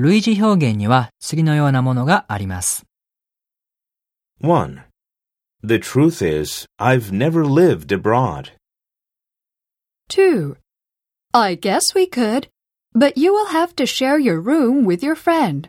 類似表現には次のようなものがあります。1. The truth is, I've never lived abroad. 2. I guess we could, but you will have to share your room with your friend.